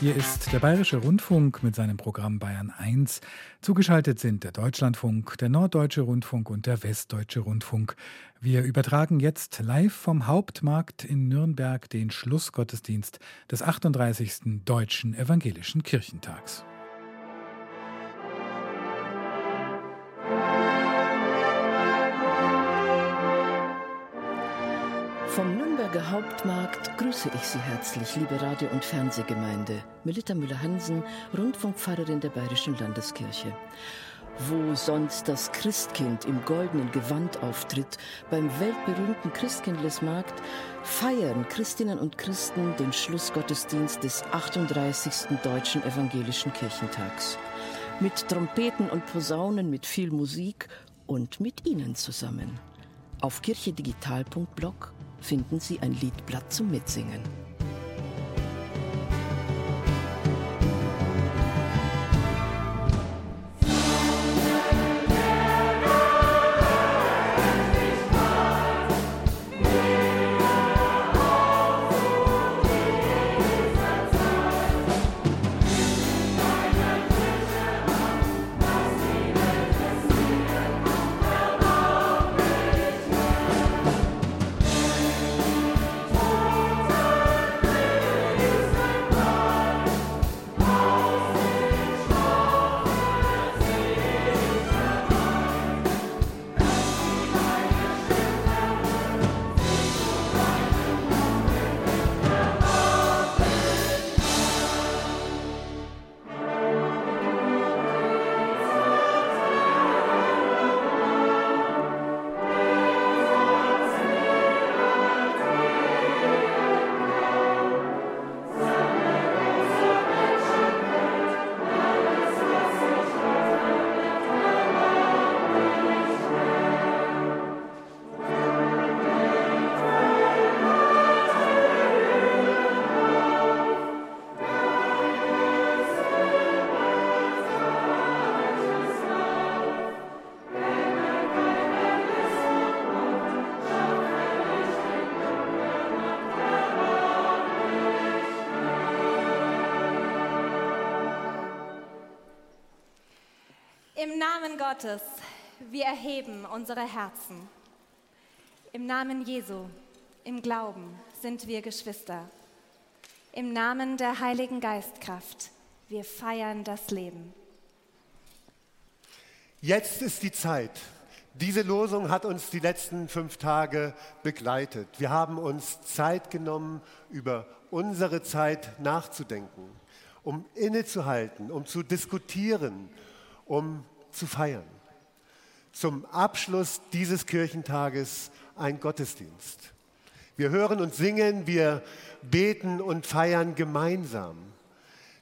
Hier ist der Bayerische Rundfunk mit seinem Programm Bayern 1. Zugeschaltet sind der Deutschlandfunk, der Norddeutsche Rundfunk und der Westdeutsche Rundfunk. Wir übertragen jetzt live vom Hauptmarkt in Nürnberg den Schlussgottesdienst des 38. Deutschen Evangelischen Kirchentags. Vom Nürnberger Hauptmarkt grüße ich Sie herzlich, liebe Radio- und Fernsehgemeinde. Melita Müller-Hansen, Rundfunkpfarrerin der Bayerischen Landeskirche. Wo sonst das Christkind im goldenen Gewand auftritt, beim weltberühmten Christkindlesmarkt, feiern Christinnen und Christen den Schlussgottesdienst des 38. Deutschen Evangelischen Kirchentags. Mit Trompeten und Posaunen, mit viel Musik und mit Ihnen zusammen. Auf kirchedigital.blog finden Sie ein Liedblatt zum Mitsingen. Gottes, wir erheben unsere Herzen. Im Namen Jesu, im Glauben sind wir Geschwister. Im Namen der Heiligen Geistkraft, wir feiern das Leben. Jetzt ist die Zeit. Diese Losung hat uns die letzten fünf Tage begleitet. Wir haben uns Zeit genommen, über unsere Zeit nachzudenken, um innezuhalten, um zu diskutieren, um zu feiern. Zum Abschluss dieses Kirchentages ein Gottesdienst. Wir hören und singen, wir beten und feiern gemeinsam.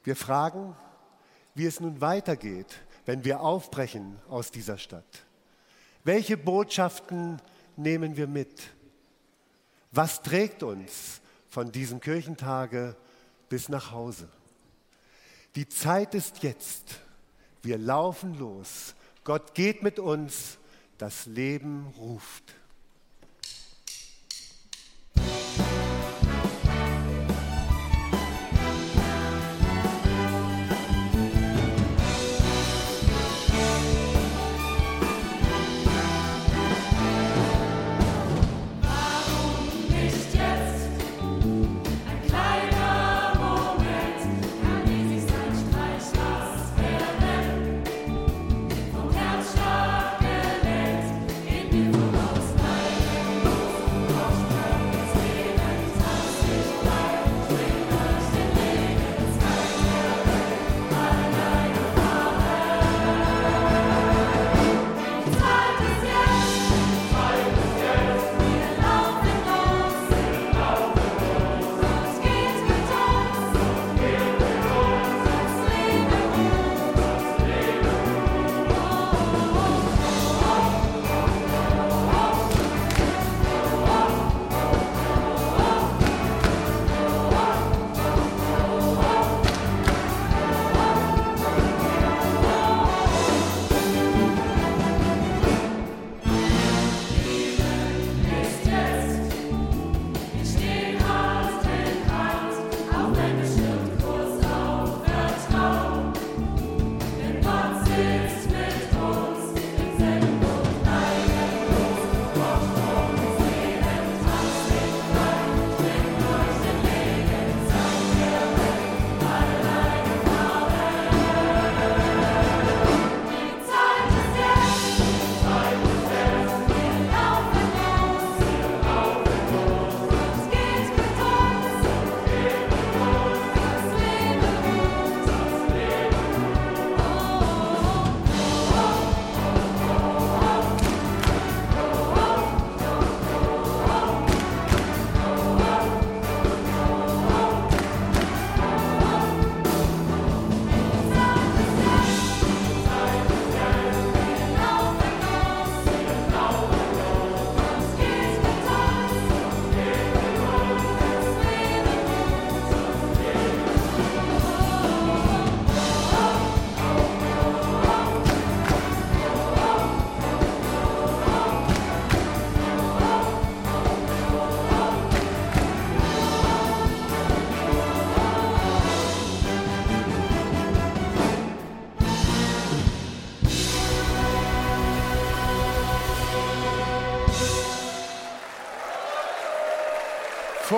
Wir fragen, wie es nun weitergeht, wenn wir aufbrechen aus dieser Stadt. Welche Botschaften nehmen wir mit? Was trägt uns von diesem Kirchentage bis nach Hause? Die Zeit ist jetzt. Wir laufen los. Gott geht mit uns. Das Leben ruft.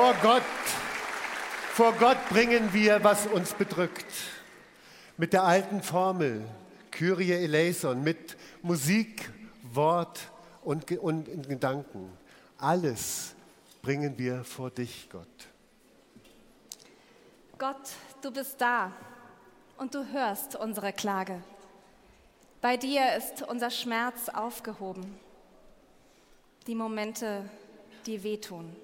Vor Gott, vor Gott bringen wir, was uns bedrückt. Mit der alten Formel Kyrie eleison, mit Musik, Wort und, und Gedanken. Alles bringen wir vor dich, Gott. Gott, du bist da und du hörst unsere Klage. Bei dir ist unser Schmerz aufgehoben. Die Momente, die wehtun.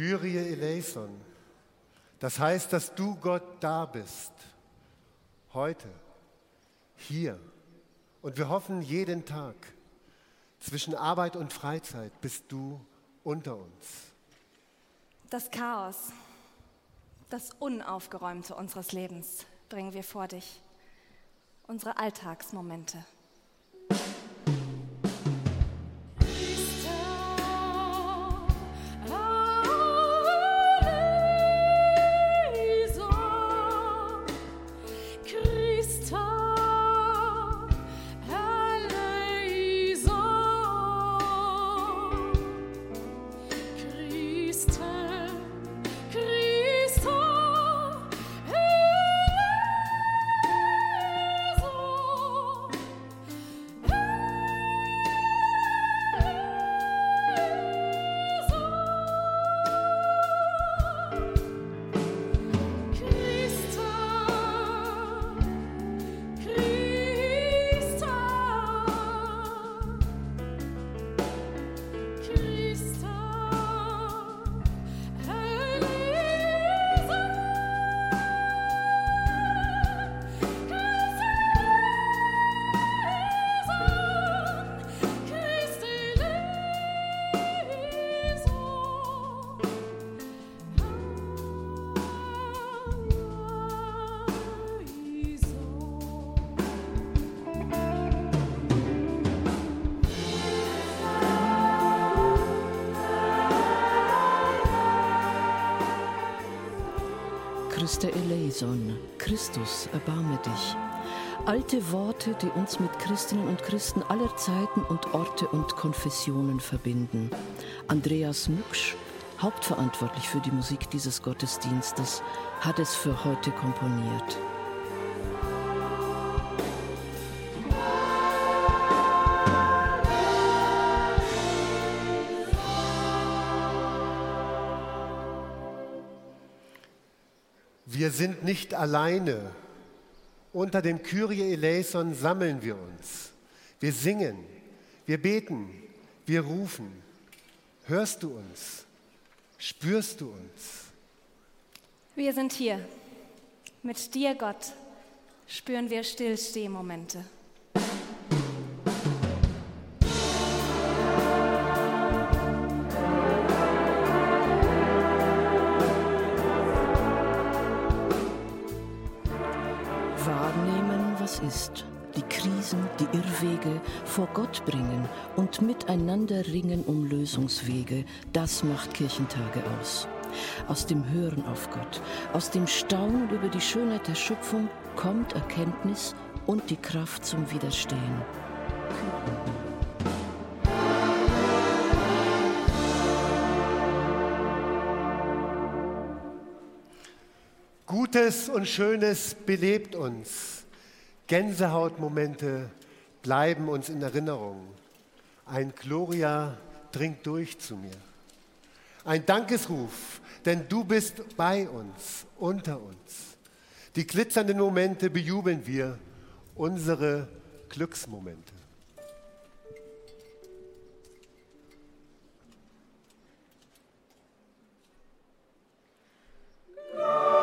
Kyrie eleison. Das heißt, dass du Gott da bist. Heute, hier. Und wir hoffen jeden Tag. Zwischen Arbeit und Freizeit bist du unter uns. Das Chaos, das Unaufgeräumte unseres Lebens bringen wir vor dich. Unsere Alltagsmomente. Christe eleison, Christus, erbarme dich. Alte Worte, die uns mit Christinnen und Christen aller Zeiten und Orte und Konfessionen verbinden. Andreas Mücksch, hauptverantwortlich für die Musik dieses Gottesdienstes, hat es für heute komponiert. Sind nicht alleine. Unter dem Kyrie eleison sammeln wir uns. Wir singen, wir beten, wir rufen. Hörst du uns? Spürst du uns? Wir sind hier. Mit dir, Gott, spüren wir Stillstehmomente. Wahrnehmen, was ist. die Krisen, die Irrwege vor Gott bringen und miteinander ringen um Lösungswege, das macht Kirchentage aus. Aus dem Hören auf Gott, aus dem Staunen über die Schönheit der Schöpfung kommt Erkenntnis und die Kraft zum Widerstehen. Gutes und Schönes belebt uns. Gänsehautmomente bleiben uns in Erinnerung. Ein Gloria dringt durch zu mir. Ein Dankesruf, denn du bist bei uns, unter uns. Die glitzernden Momente bejubeln wir, unsere Glücksmomente. Oh.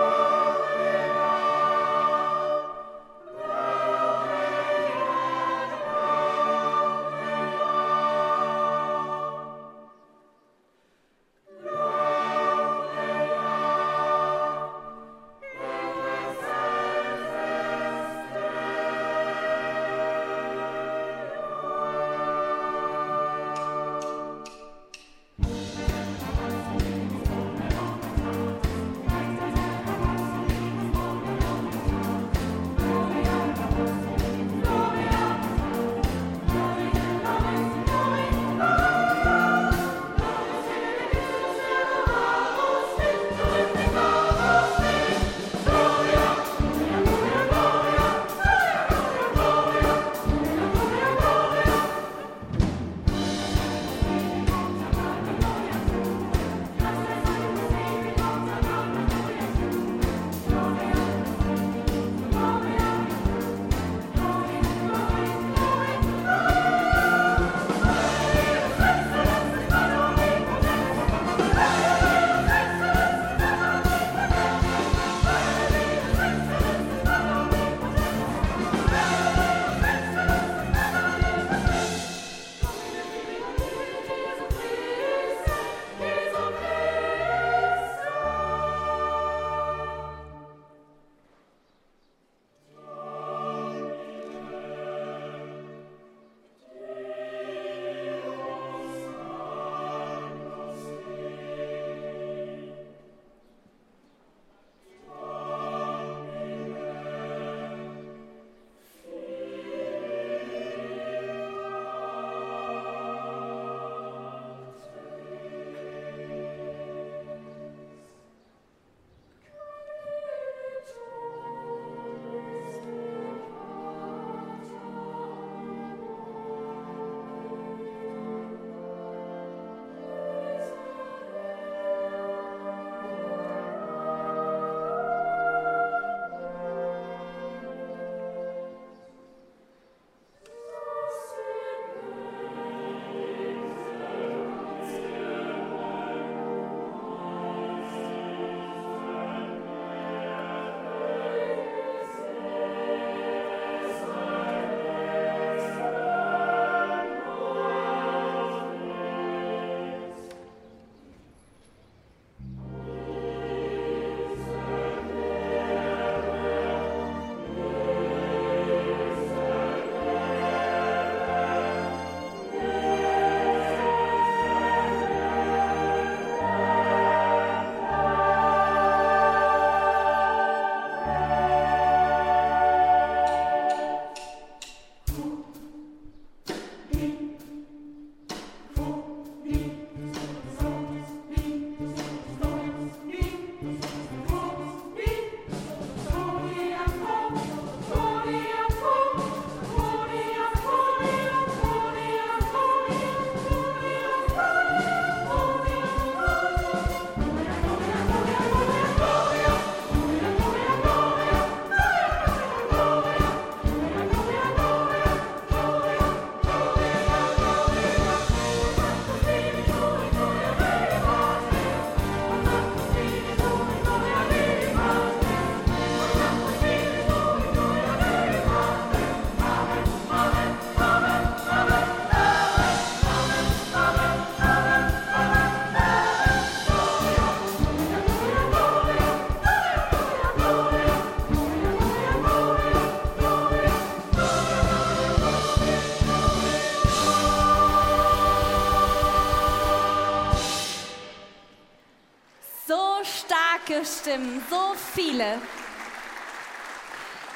Stimmen, so viele.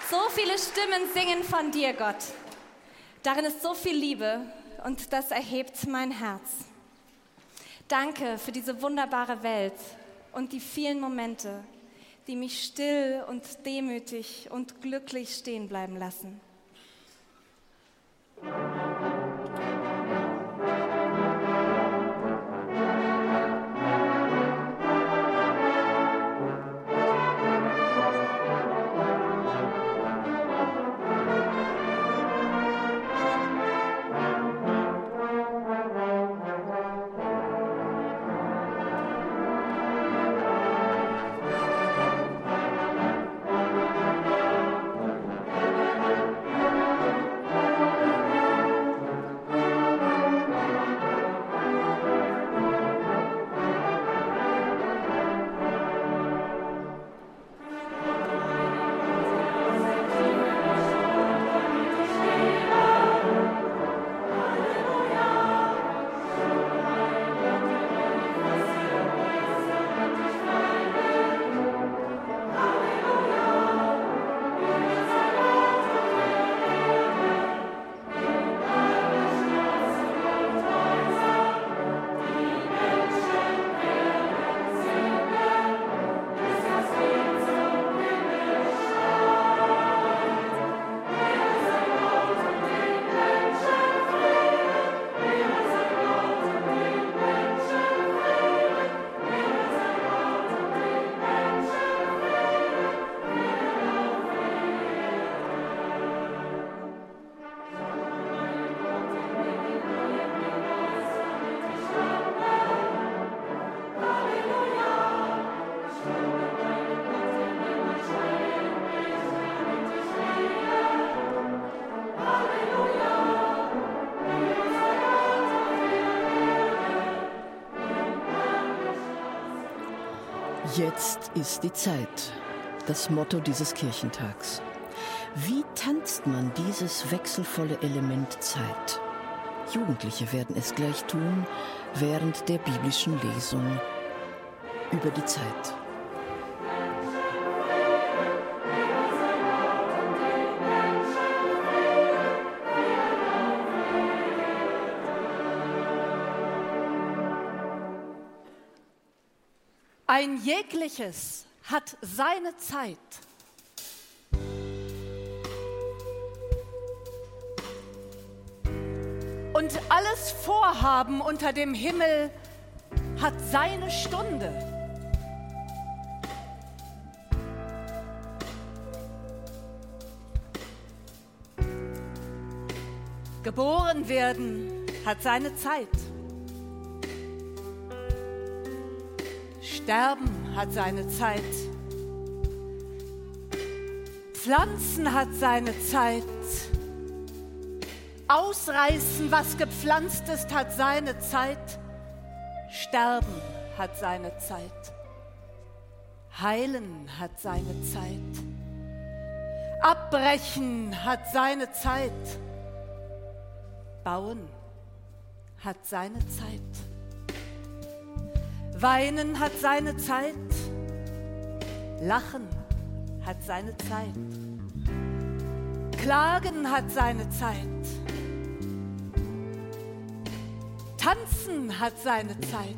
So viele Stimmen singen von dir, Gott. Darin ist so viel Liebe und das erhebt mein Herz. Danke für diese wunderbare Welt und die vielen Momente, die mich still und demütig und glücklich stehen bleiben lassen. Jetzt ist die Zeit, das Motto dieses Kirchentags. Wie tanzt man dieses wechselvolle Element Zeit? Jugendliche werden es gleich tun während der biblischen Lesung über die Zeit. Ein jegliches hat seine Zeit. Und alles Vorhaben unter dem Himmel hat seine Stunde. Geboren werden hat seine Zeit. Sterben hat seine Zeit. Pflanzen hat seine Zeit. Ausreißen, was gepflanzt ist, hat seine Zeit. Sterben hat seine Zeit. Heilen hat seine Zeit. Abbrechen hat seine Zeit. Bauen hat seine Zeit. Weinen hat seine Zeit, Lachen hat seine Zeit, Klagen hat seine Zeit, Tanzen hat seine Zeit,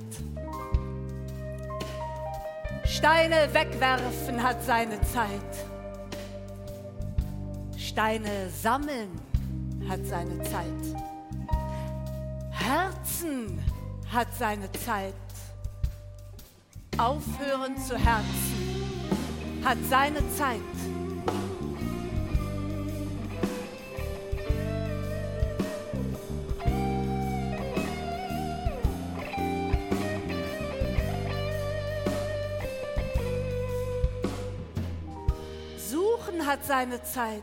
Steine wegwerfen hat seine Zeit, Steine sammeln hat seine Zeit, Herzen hat seine Zeit. Aufhören zu herzen hat seine Zeit. Suchen hat seine Zeit.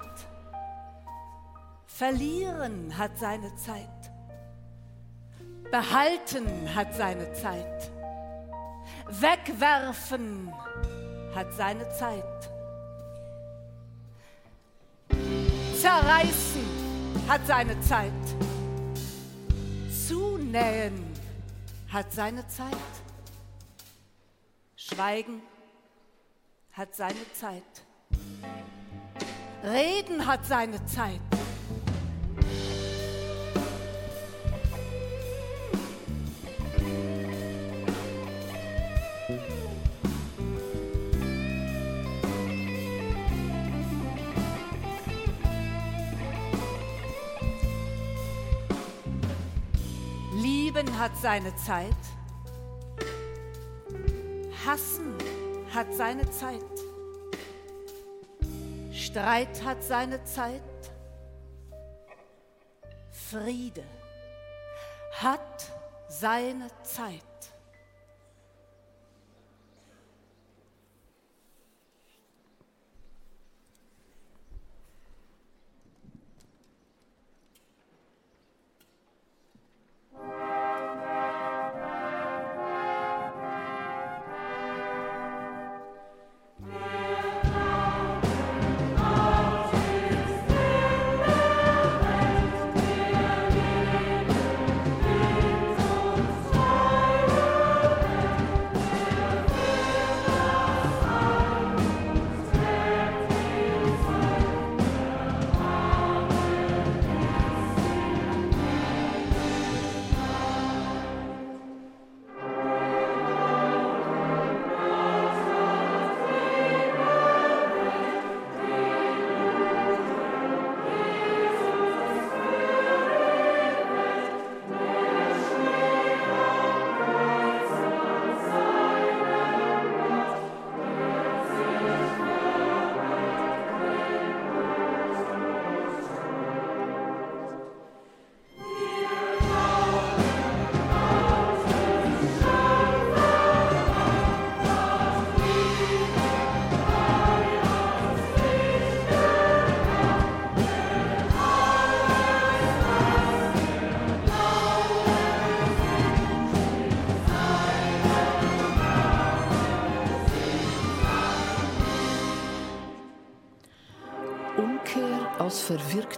Verlieren hat seine Zeit. Behalten hat seine Zeit. Wegwerfen hat seine Zeit. Zerreißen hat seine Zeit. Zunähen hat seine Zeit. Schweigen hat seine Zeit. Reden hat seine Zeit. Hat seine Zeit. Hassen hat seine Zeit. Streit hat seine Zeit. Friede hat seine Zeit.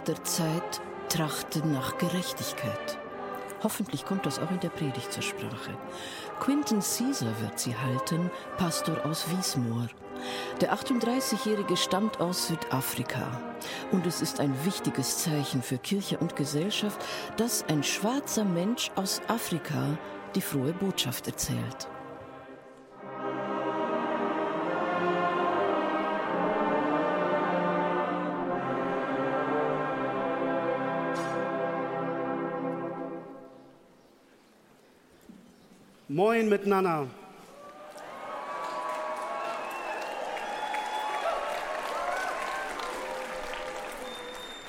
Verwirkter Zeit trachten nach Gerechtigkeit. Hoffentlich kommt das auch in der Predigt zur Sprache. Quinton Caesar wird sie halten, Pastor aus Wiesmoor. Der 38-Jährige stammt aus Südafrika. Und es ist ein wichtiges Zeichen für Kirche und Gesellschaft, dass ein schwarzer Mensch aus Afrika die frohe Botschaft erzählt. Moin miteinander.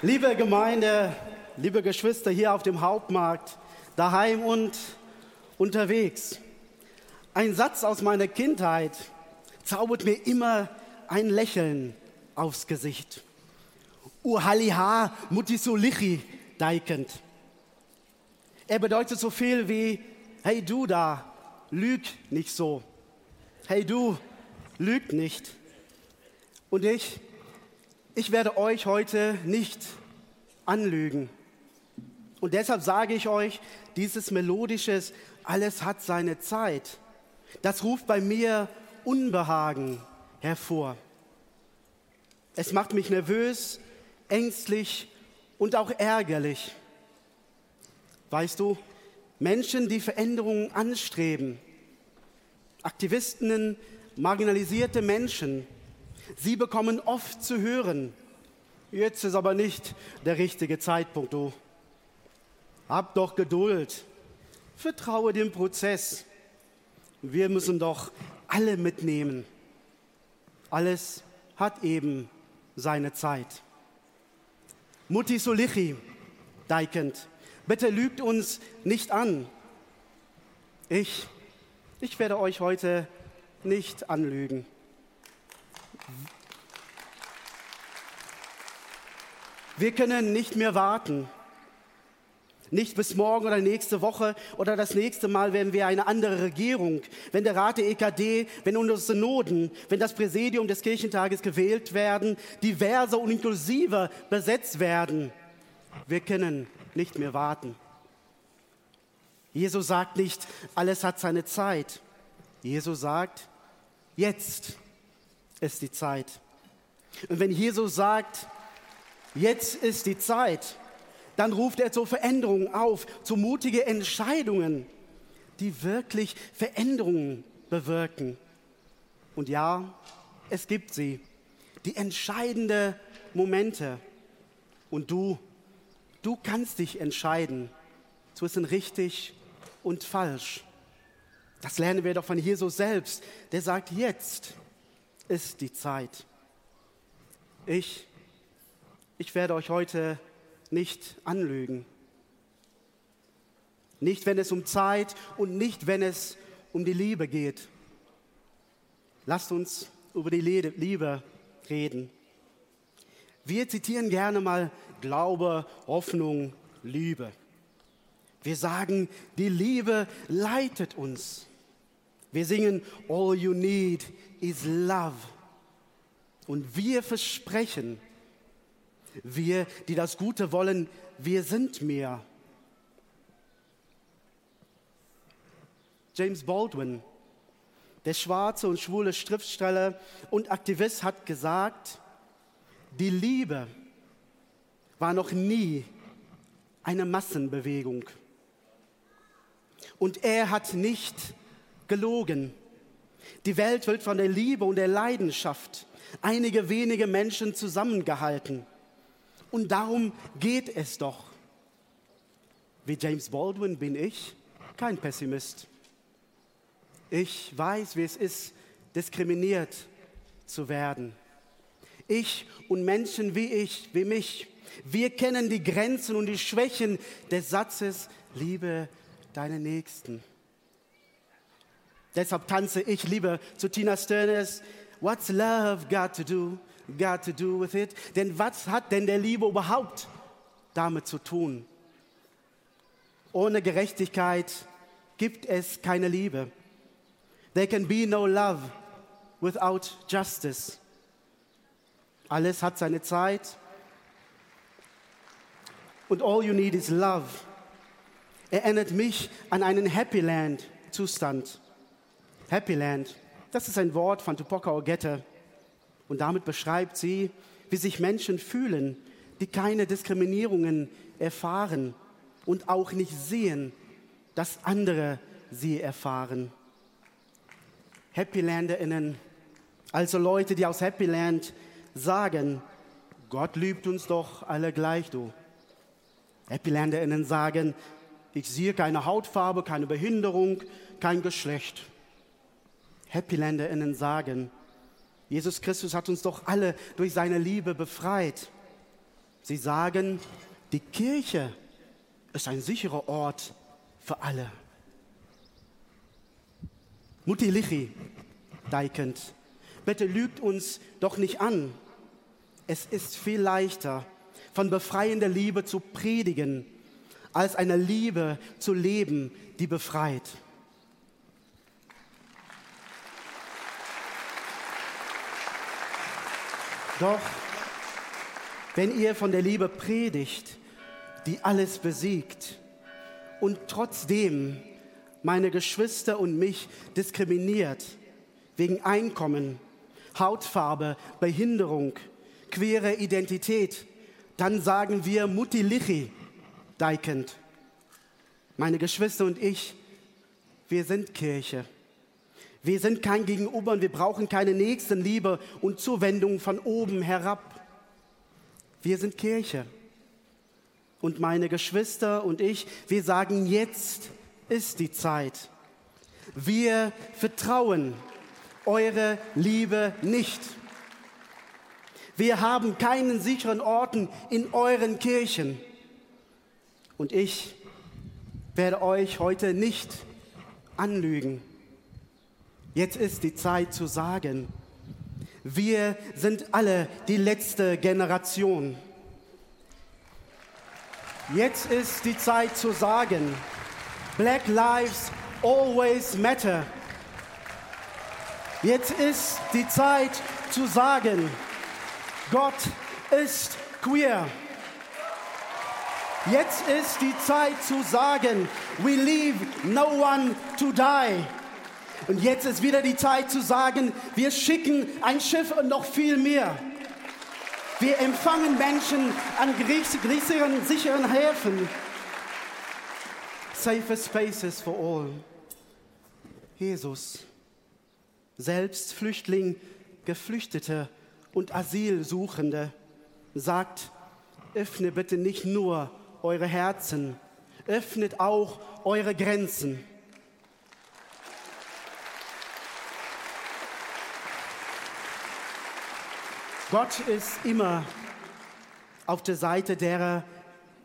Liebe Gemeinde, liebe Geschwister hier auf dem Hauptmarkt, daheim und unterwegs. Ein Satz aus meiner Kindheit zaubert mir immer ein Lächeln aufs Gesicht. Uhaliha mutisolichi deikend. Er bedeutet so viel wie, hey du da, lüg nicht so. Hey du, lügt nicht. Und ich, ich werde euch heute nicht anlügen. Und deshalb sage ich euch, dieses melodisches, alles hat seine Zeit, das ruft bei mir Unbehagen hervor. Es macht mich nervös, ängstlich und auch ärgerlich. Weißt du, Menschen, die Veränderungen anstreben, Aktivistinnen, marginalisierte Menschen, sie bekommen oft zu hören, jetzt ist aber nicht der richtige Zeitpunkt, du. Hab doch Geduld, vertraue dem Prozess. Wir müssen doch alle mitnehmen. Alles hat eben seine Zeit. Mutti Solichi, Deikend, Bitte lügt uns nicht an. Ich, ich werde euch heute nicht anlügen. Wir können nicht mehr warten. Nicht bis morgen oder nächste Woche oder das nächste Mal, wenn wir eine andere Regierung, wenn der Rat der EKD, wenn unsere Synoden, wenn das Präsidium des Kirchentages gewählt werden, diverser und inklusiver besetzt werden. Wir können nicht mehr warten. Jesus sagt nicht, alles hat seine Zeit. Jesus sagt, jetzt. ist die Zeit. Und wenn Jesus sagt, jetzt ist die Zeit, dann ruft er zur Veränderung auf, zu mutigen Entscheidungen, die wirklich Veränderungen bewirken. Und ja, es gibt sie, die entscheidenden Momente. Und du, du kannst dich entscheiden zwischen richtig und falsch. Das lernen wir doch von Jesus selbst. Der sagt, jetzt ist die Zeit. Ich, ich werde euch heute nicht anlügen. Nicht, wenn es um Zeit und nicht, wenn es um die Liebe geht. Lasst uns über die Liebe reden. Wir zitieren gerne mal Glaube, Hoffnung, Liebe. Wir sagen, die Liebe leitet uns. Wir singen, All you need is love. Und wir versprechen, wir, die das Gute wollen, wir sind mehr. James Baldwin, der schwarze und schwule Schriftsteller und Aktivist, hat gesagt, die Liebe war noch nie eine Massenbewegung. Und er hat nicht gelogen. Die Welt wird von der Liebe und der Leidenschaft einige wenige Menschen zusammengehalten. Und darum geht es doch. Wie James Baldwin bin ich kein Pessimist. Ich weiß, wie es ist, diskriminiert zu werden. Ich und Menschen wie ich, wie mich, wir kennen die Grenzen und die Schwächen des Satzes, liebe deine Nächsten. Deshalb tanze ich lieber zu Tina Sturners, What's love got to do, got to do with it? Denn was hat denn der Liebe überhaupt damit zu tun? Ohne Gerechtigkeit gibt es keine Liebe. There can be no love without justice. Alles hat seine Zeit. Und all you need is love. Erinnert mich an einen Happy Land Zustand. Happy Land, das ist ein Wort von Tupoka Ogette. Und damit beschreibt sie, wie sich Menschen fühlen, die keine Diskriminierungen erfahren und auch nicht sehen, dass andere sie erfahren. HappyLanderInnen, also Leute, die aus Happyland sagen, Gott liebt uns doch alle gleich, du. HappyLanderInnen sagen, ich sehe keine Hautfarbe, keine Behinderung, kein Geschlecht. HappyLanderInnen sagen, Jesus Christus hat uns doch alle durch seine Liebe befreit. Sie sagen, die Kirche ist ein sicherer Ort für alle. Mutti Lichi, Deikend, bitte lügt uns doch nicht an. Es ist viel leichter, von befreiender Liebe zu predigen, als eine Liebe zu leben, die befreit. Doch wenn ihr von der Liebe predigt, die alles besiegt, und trotzdem meine Geschwister und mich diskriminiert wegen Einkommen, Hautfarbe, Behinderung, queere Identität, dann sagen wir Mutti Lichi, Deikend. Meine Geschwister und ich, wir sind Kirche. Wir sind kein Gegenüber und wir brauchen keine Nächstenliebe und Zuwendung von oben herab. Wir sind Kirche. Und meine Geschwister und ich, wir sagen jetzt, ist die Zeit. Wir vertrauen eure Liebe nicht. Wir haben keinen sicheren Orten in euren Kirchen. Und ich werde euch heute nicht anlügen. Jetzt ist die Zeit zu sagen, wir sind alle die letzte Generation. Jetzt ist die Zeit zu sagen, Black Lives Always Matter. Jetzt ist die Zeit zu sagen, Gott ist queer. Jetzt ist die Zeit zu sagen, we leave no one to die. Und jetzt ist wieder die Zeit zu sagen, wir schicken ein Schiff und noch viel mehr. Wir empfangen Menschen an sicheren, sicheren Häfen. Safer spaces for all. Jesus, selbst Flüchtling, Geflüchtete und Asylsuchende, sagt, öffne bitte nicht nur eure Herzen, öffnet auch eure Grenzen. Gott ist immer auf der Seite derer,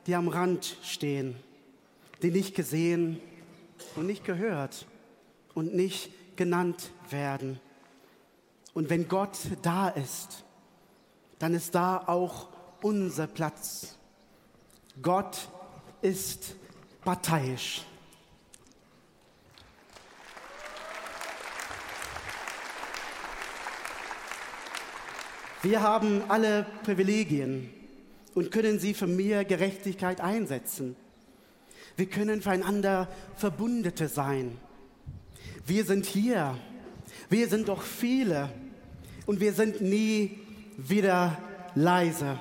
die am Rand stehen, die nicht gesehen und nicht gehört und nicht genannt werden. Und wenn Gott da ist, dann ist da auch unser Platz. Gott ist parteiisch. Wir haben alle Privilegien und können sie für mehr Gerechtigkeit einsetzen. Wir können füreinander Verbundete sein. Wir sind hier. Wir sind doch viele. Und wir sind nie wieder leise.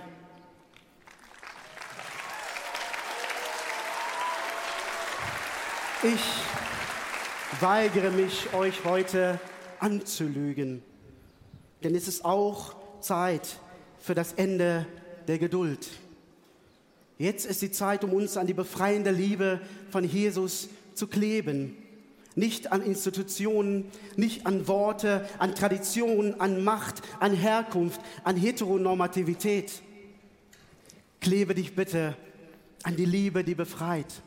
Ich weigere mich, euch heute anzulügen, denn es ist auch Zeit für das Ende der Geduld. Jetzt ist die Zeit, um uns an die befreiende Liebe von Jesus zu kleben. Nicht an Institutionen, nicht an Worte, an Traditionen, an Macht, an Herkunft, an Heteronormativität. Klebe dich bitte an die Liebe, die befreit.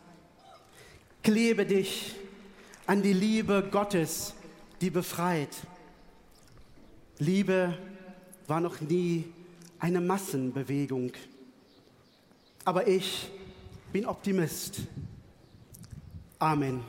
Klebe dich an die Liebe Gottes, die befreit. Liebe war noch nie eine Massenbewegung. Aber ich bin Optimist. Amen.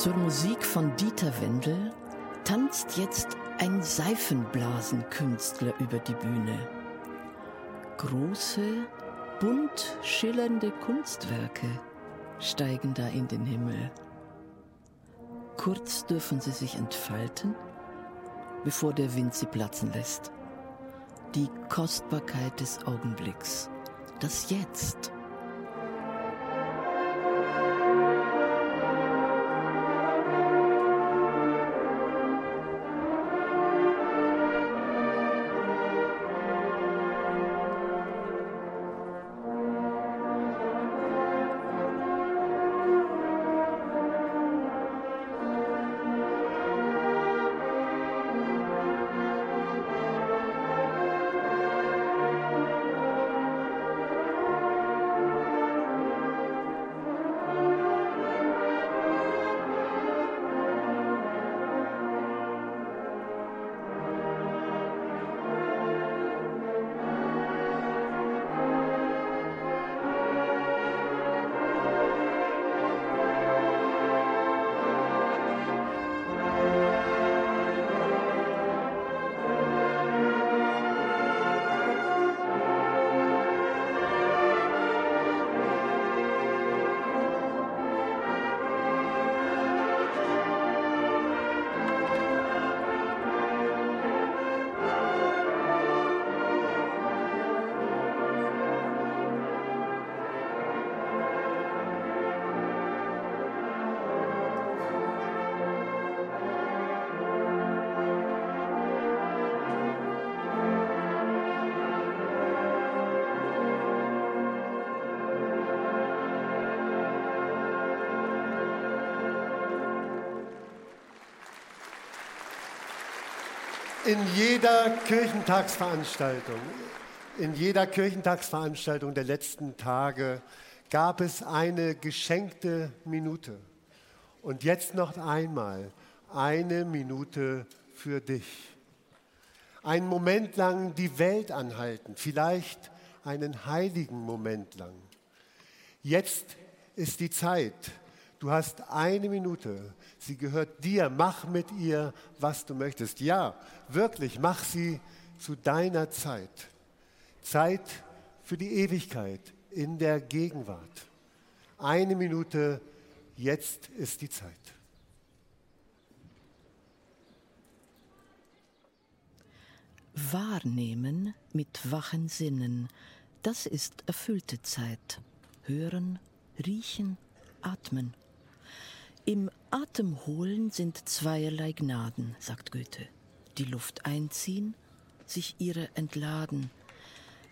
Zur Musik von Dieter Wendel tanzt jetzt ein Seifenblasenkünstler über die Bühne. Große, bunt schillernde Kunstwerke steigen da in den Himmel. Kurz dürfen sie sich entfalten, bevor der Wind sie platzen lässt. Die Kostbarkeit des Augenblicks, das Jetzt. In jeder Kirchentagsveranstaltung, in jeder Kirchentagsveranstaltung der letzten Tage gab es eine geschenkte Minute. Und jetzt noch einmal eine Minute für dich. Einen Moment lang die Welt anhalten, vielleicht einen heiligen Moment lang. Jetzt ist die Zeit. Du hast eine Minute. Sie gehört dir. Mach mit ihr, was du möchtest. Ja, wirklich, mach sie zu deiner Zeit. Zeit für die Ewigkeit in der Gegenwart. Eine Minute, jetzt ist die Zeit. Wahrnehmen mit wachen Sinnen, das ist erfüllte Zeit. Hören, riechen, atmen. Im Atemholen sind zweierlei Gnaden, sagt Goethe. Die Luft einziehen, sich ihre entladen.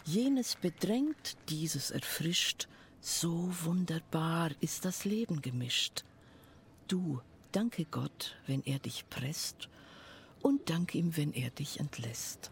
Jenes bedrängt, dieses erfrischt, so wunderbar ist das Leben gemischt. Du, danke Gott, wenn er dich presst, und dank ihm, wenn er dich entlässt.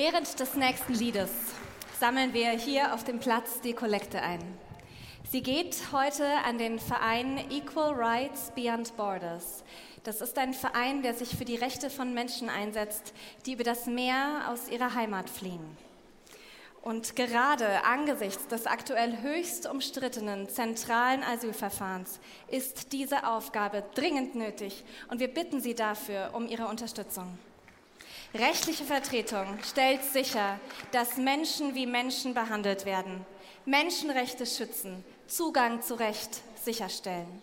Während des nächsten Liedes sammeln wir hier auf dem Platz die Kollekte ein. Sie geht heute an den Verein Equal Rights Beyond Borders. Das ist ein Verein, der sich für die Rechte von Menschen einsetzt, die über das Meer aus ihrer Heimat fliehen. Und gerade angesichts des aktuell höchst umstrittenen zentralen Asylverfahrens ist diese Aufgabe dringend nötig und wir bitten Sie dafür um Ihre Unterstützung. Rechtliche Vertretung stellt sicher, dass Menschen wie Menschen behandelt werden, Menschenrechte schützen, Zugang zu Recht sicherstellen.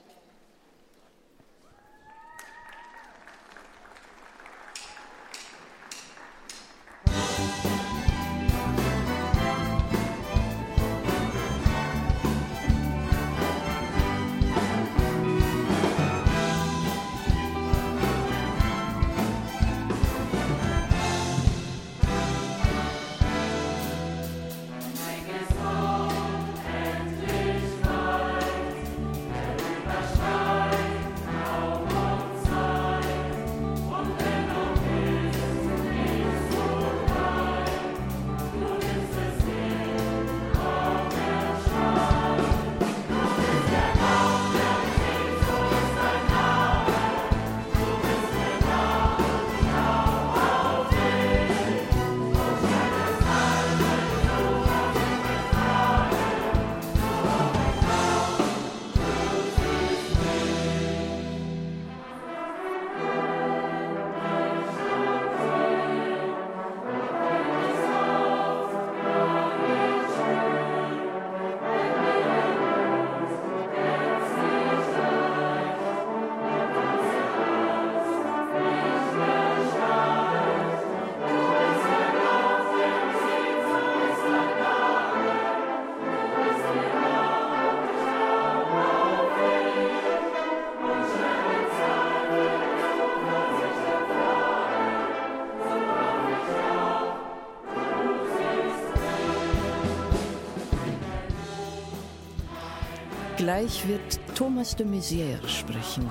Gleich wird Thomas de Maizière sprechen.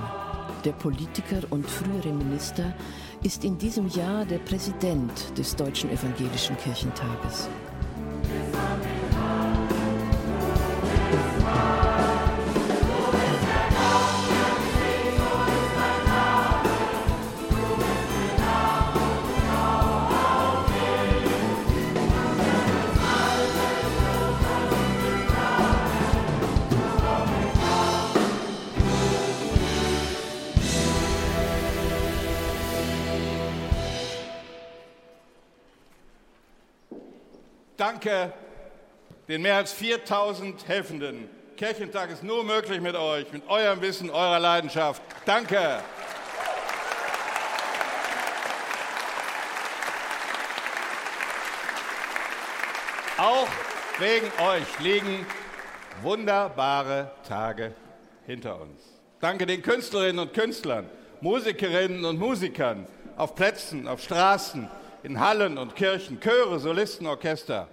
Der Politiker und frühere Minister ist in diesem Jahr der Präsident des Deutschen Evangelischen Kirchentages. Den mehr als 4000 Helfenden. Kirchentag ist nur möglich mit euch, mit eurem Wissen, eurer Leidenschaft. Danke. Auch wegen euch liegen wunderbare Tage hinter uns. Danke den Künstlerinnen und Künstlern, Musikerinnen und Musikern auf Plätzen, auf Straßen, in Hallen und Kirchen, Chöre, Solisten, Orchester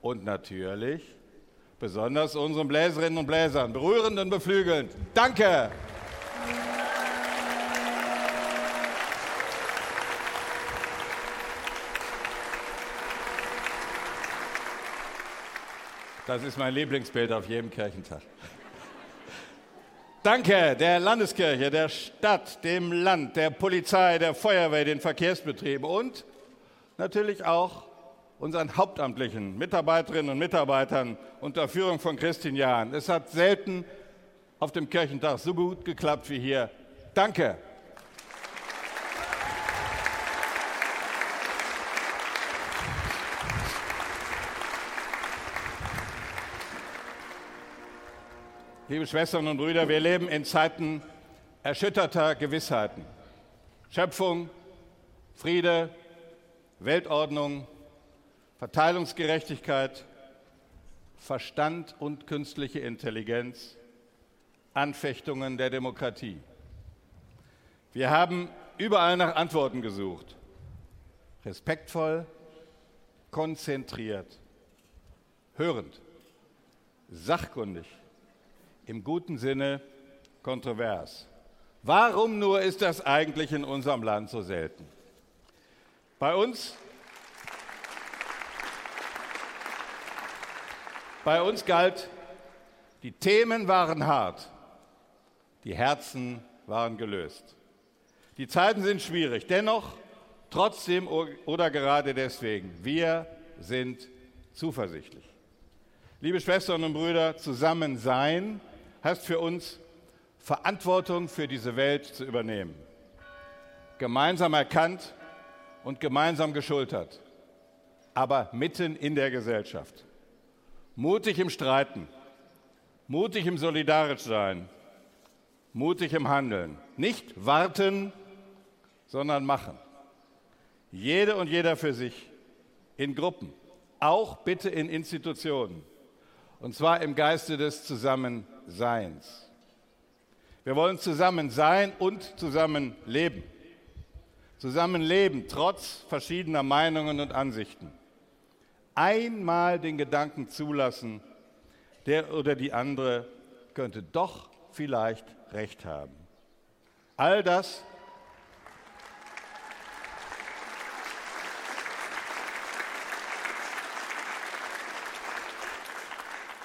und natürlich besonders unseren Bläserinnen und Bläsern, berührend und beflügelnd. Danke! Das ist mein Lieblingsbild auf jedem Kirchentag. Danke der Landeskirche, der Stadt, dem Land, der Polizei, der Feuerwehr, den Verkehrsbetrieben und natürlich auch unseren hauptamtlichen Mitarbeiterinnen und Mitarbeitern unter Führung von Christine Jahn. Es hat selten auf dem Kirchentag so gut geklappt wie hier. Danke. Liebe Schwestern und Brüder, wir leben in Zeiten erschütterter Gewissheiten. Schöpfung, Friede, Weltordnung, Verteilungsgerechtigkeit, Verstand und künstliche Intelligenz, Anfechtungen der Demokratie. Wir haben überall nach Antworten gesucht. Respektvoll, konzentriert, hörend, sachkundig, im guten Sinne kontrovers. Warum nur ist das eigentlich in unserem Land so selten? Bei uns, bei uns galt, die Themen waren hart, die Herzen waren gelöst. Die Zeiten sind schwierig, dennoch, trotzdem oder gerade deswegen, wir sind zuversichtlich. Liebe Schwestern und Brüder, zusammen sein heißt für uns, Verantwortung für diese Welt zu übernehmen. Gemeinsam erkannt, und gemeinsam geschultert, aber mitten in der Gesellschaft. Mutig im Streiten, mutig im Solidarisch sein, mutig im Handeln. Nicht warten, sondern machen. Jede und jeder für sich, in Gruppen, auch bitte in Institutionen. Und zwar im Geiste des Zusammenseins. Wir wollen zusammen sein und zusammen leben zusammenleben, trotz verschiedener Meinungen und Ansichten. Einmal den Gedanken zulassen, der oder die andere könnte doch vielleicht recht haben. All das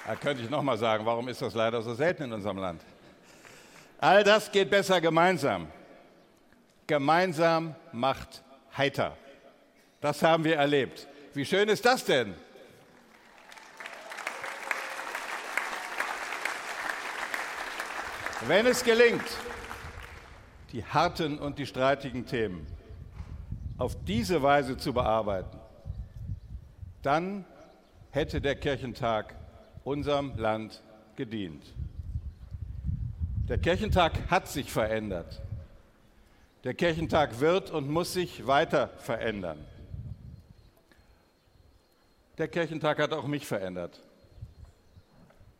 Da könnte ich noch mal sagen, warum ist das leider so selten in unserem Land? All das geht besser gemeinsam. Gemeinsam macht heiter. Das haben wir erlebt. Wie schön ist das denn? Wenn es gelingt, die harten und die streitigen Themen auf diese Weise zu bearbeiten, dann hätte der Kirchentag unserem Land gedient. Der Kirchentag hat sich verändert. Der Kirchentag wird und muss sich weiter verändern. Der Kirchentag hat auch mich verändert.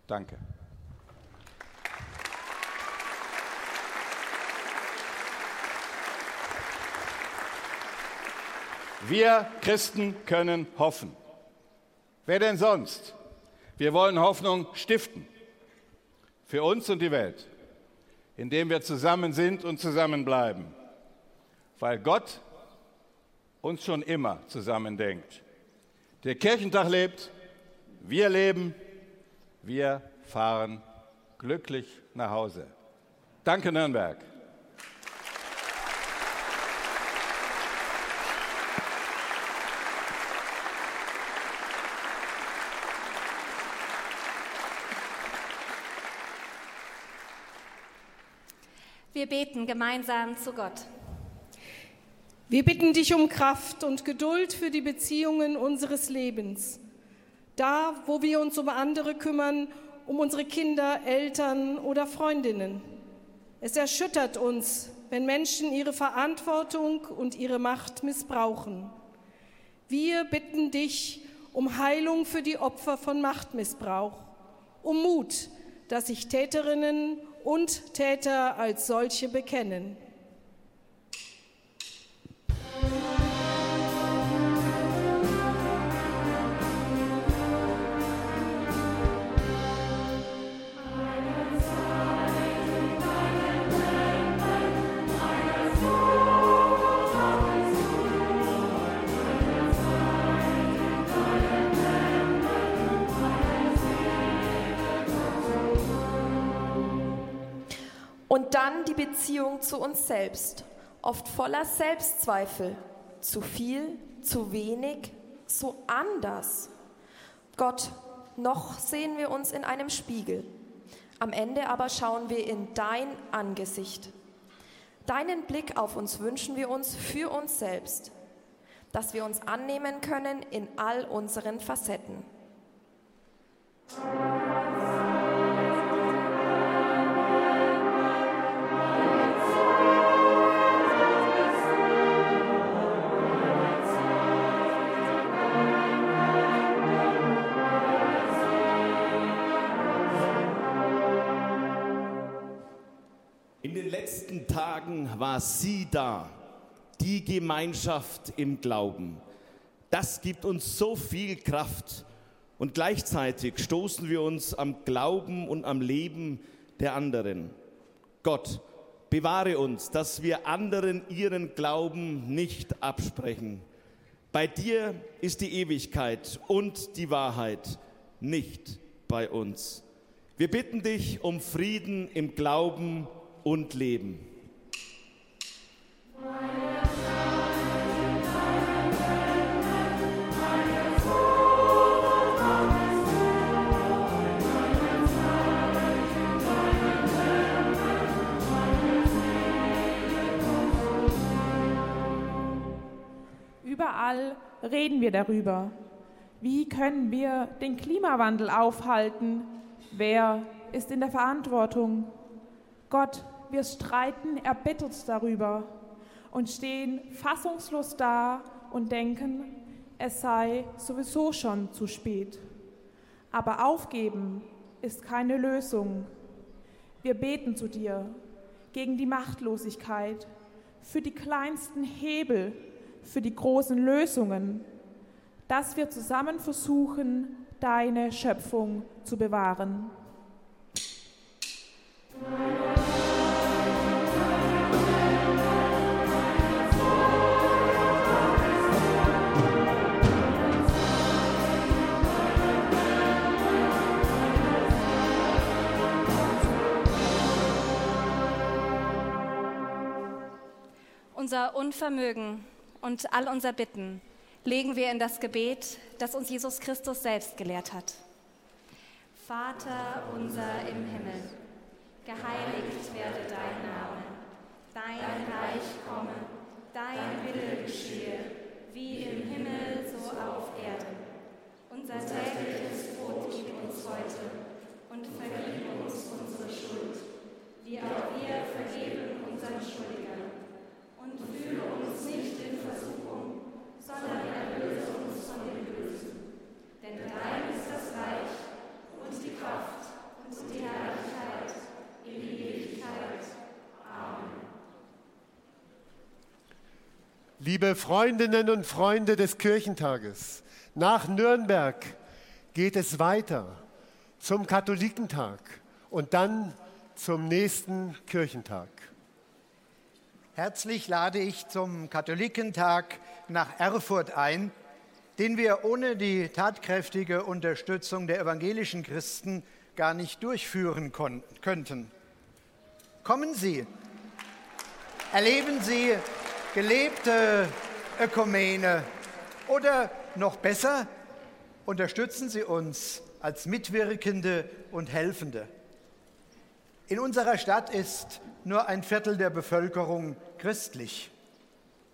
Danke. Wir Christen können hoffen. Wer denn sonst? Wir wollen Hoffnung stiften. für uns und die Welt, indem wir zusammen sind und zusammenbleiben, weil Gott uns schon immer zusammendenkt. Der Kirchentag lebt, wir leben, wir fahren glücklich nach Hause. Danke Nürnberg. Wir beten gemeinsam zu Gott. Wir bitten dich um Kraft und Geduld für die Beziehungen unseres Lebens. Da, wo wir uns um andere kümmern, um unsere Kinder, Eltern oder Freundinnen. Es erschüttert uns, wenn Menschen ihre Verantwortung und ihre Macht missbrauchen. Wir bitten dich um Heilung für die Opfer von Machtmissbrauch, um Mut, dass sich Täterinnen und Täter als solche bekennen. Und dann die Beziehung zu uns selbst, oft voller Selbstzweifel. Zu viel, zu wenig, so anders. Gott, noch sehen wir uns in einem Spiegel. Am Ende aber schauen wir in dein Angesicht. Deinen Blick auf uns wünschen wir uns für uns selbst, dass wir uns annehmen können in all unseren Facetten. Tagen war sie da, die Gemeinschaft im Glauben. Das gibt uns so viel Kraft und gleichzeitig stoßen wir uns am Glauben und am Leben der anderen. Gott, bewahre uns, dass wir anderen ihren Glauben nicht absprechen. Bei dir ist die Ewigkeit und die Wahrheit, nicht bei uns. Wir bitten dich um Frieden im Glauben und Leben. Überall reden wir darüber. Wie können wir den Klimawandel aufhalten? Wer ist in der Verantwortung? Gott, wir streiten erbittert darüber und stehen fassungslos da und denken, es sei sowieso schon zu spät. Aber aufgeben ist keine Lösung. Wir beten zu dir gegen die Machtlosigkeit, für die kleinsten Hebel, für die großen Lösungen, dass wir zusammen versuchen, deine Schöpfung zu bewahren. Unser Unvermögen und all unser Bitten legen wir in das Gebet, das uns Jesus Christus selbst gelehrt hat. Vater unser im Himmel, geheiligt werde dein Name, dein Reich komme, dein Wille geschehe, wie im Himmel so auf Erden. Unser tägliches Brot gib uns heute und vergib uns unsere Schuld, wie auch wir vergeben unseren Schuldigern und führe uns nicht in Versuchung, sondern erlöse uns von dem Bösen. Denn dein ist das Reich und die Kraft und die Herrlichkeit in Ewigkeit. Amen. Liebe Freundinnen und Freunde des Kirchentages, nach Nürnberg geht es weiter zum Katholikentag. und dann zum nächsten Kirchentag. Herzlich lade ich zum Katholikentag nach Erfurt ein, den wir ohne die tatkräftige Unterstützung der evangelischen Christen gar nicht durchführen könnten. Kommen Sie, erleben Sie gelebte Ökumene oder noch besser, unterstützen Sie uns als Mitwirkende und Helfende. In unserer Stadt ist nur ein Viertel der Bevölkerung christlich.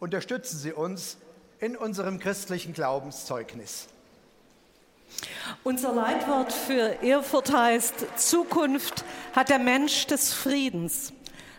Unterstützen Sie uns in unserem christlichen Glaubenszeugnis. Unser Leitwort für Erfurt heißt, Zukunft hat der Mensch des Friedens.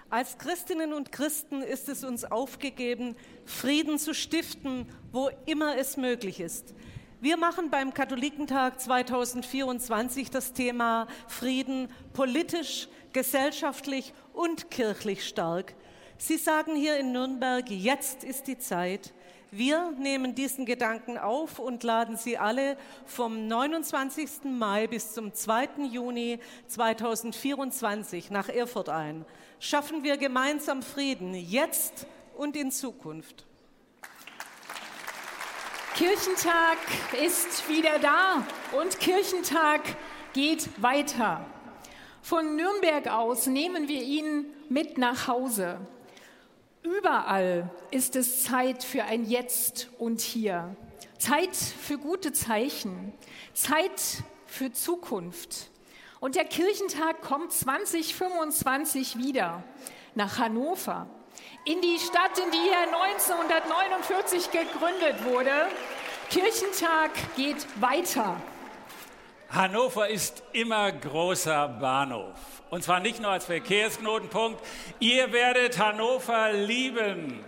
Als Christinnen und Christen ist es uns aufgegeben, Frieden zu stiften, wo immer es möglich ist. Wir machen beim Katholikentag 2024 das Thema Frieden politisch, gesellschaftlich und kirchlich stark. Sie sagen hier in Nürnberg, jetzt ist die Zeit. Wir nehmen diesen Gedanken auf und laden Sie alle vom 29. Mai bis zum 2. Juni 2024 nach Erfurt ein. Schaffen wir gemeinsam Frieden, jetzt und in Zukunft. Kirchentag ist wieder da und Kirchentag geht weiter. Von Nürnberg aus nehmen wir ihn mit nach Hause. Überall ist es Zeit für ein Jetzt und Hier. Zeit für gute Zeichen. Zeit für Zukunft. Und der Kirchentag kommt 2025 wieder nach Hannover. In die Stadt, in die er 1949 gegründet wurde. Kirchentag geht weiter. Hannover ist immer großer Bahnhof. Und zwar nicht nur als Verkehrsknotenpunkt. Ihr werdet Hannover lieben.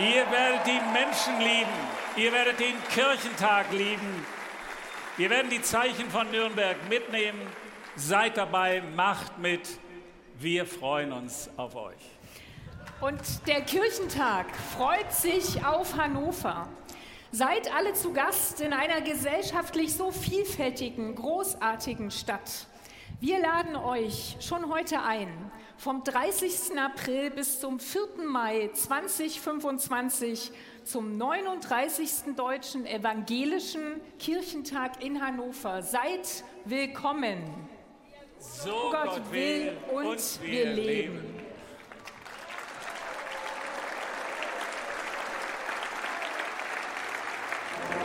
Ihr werdet die Menschen lieben. Ihr werdet den Kirchentag lieben. Wir werden die Zeichen von Nürnberg mitnehmen. Seid dabei, macht mit. Wir freuen uns auf euch. Und der Kirchentag freut sich auf Hannover. Seid alle zu Gast in einer gesellschaftlich so vielfältigen, großartigen Stadt. Wir laden euch schon heute ein, vom 30. April bis zum 4. Mai 2025 zum 39. Deutschen Evangelischen Kirchentag in Hannover. Seid willkommen. So Gott, will und, wir leben.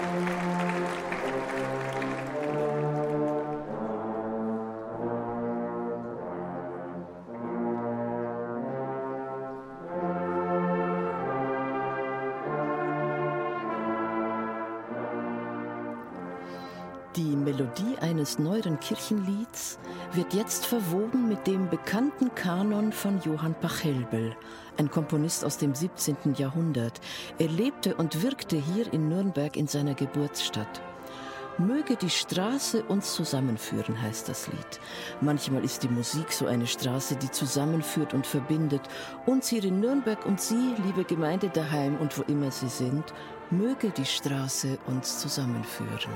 Leben. Eines neueren Kirchenlieds wird jetzt verwoben mit dem bekannten Kanon von Johann Pachelbel, ein Komponist aus dem 17. Jahrhundert. Er lebte und wirkte hier in Nürnberg in seiner Geburtsstadt. Möge die Straße uns zusammenführen, heißt das Lied. Manchmal ist die Musik so eine Straße, die zusammenführt und verbindet. Uns hier in Nürnberg und Sie, liebe Gemeinde daheim und wo immer Sie sind, möge die Straße uns zusammenführen.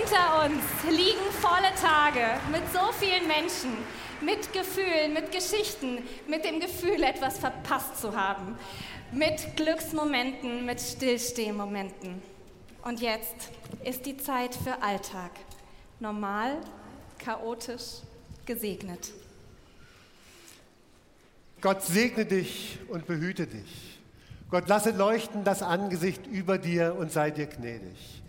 Hinter uns liegen volle Tage mit so vielen Menschen, mit Gefühlen, mit Geschichten, mit dem Gefühl, etwas verpasst zu haben, mit Glücksmomenten, mit Stillstehmomenten. Und jetzt ist die Zeit für Alltag. Normal, chaotisch, gesegnet. Gott segne dich und behüte dich. Gott lasse leuchten das Angesicht über dir und sei dir gnädig.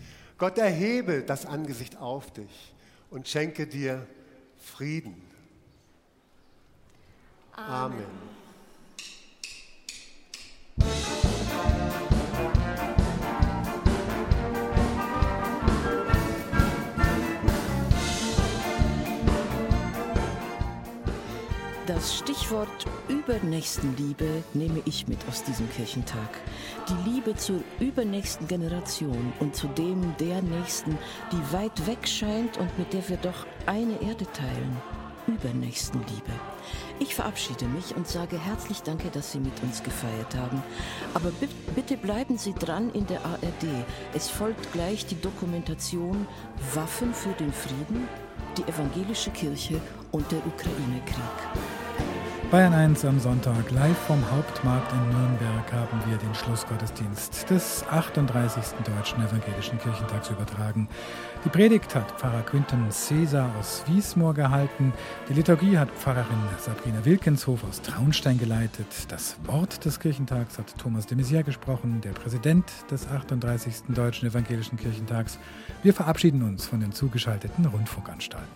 Gott erhebe das Angesicht auf dich und schenke dir Frieden. Amen. Amen. Das Stichwort Übernächstenliebe nehme ich mit aus diesem Kirchentag. Die Liebe zur übernächsten Generation und zu dem der Nächsten, die weit weg scheint und mit der wir doch eine Erde teilen. Übernächstenliebe. Ich verabschiede mich und sage herzlich Danke, dass Sie mit uns gefeiert haben. Aber bitte bleiben Sie dran in der ARD. Es folgt gleich die Dokumentation Waffen für den Frieden, die evangelische Kirche und der Ukraine-Krieg. Bayern 1 am Sonntag live vom Hauptmarkt in Nürnberg haben wir den Schlussgottesdienst des 38. Deutschen Evangelischen Kirchentags übertragen. Die Predigt hat Pfarrer Quinten Caesar aus Wiesmoor gehalten. Die Liturgie hat Pfarrerin Sabrina Wilkenshof aus Traunstein geleitet. Das Wort des Kirchentags hat Thomas de Maizière gesprochen, der Präsident des 38. Deutschen Evangelischen Kirchentags. Wir verabschieden uns von den zugeschalteten Rundfunkanstalten.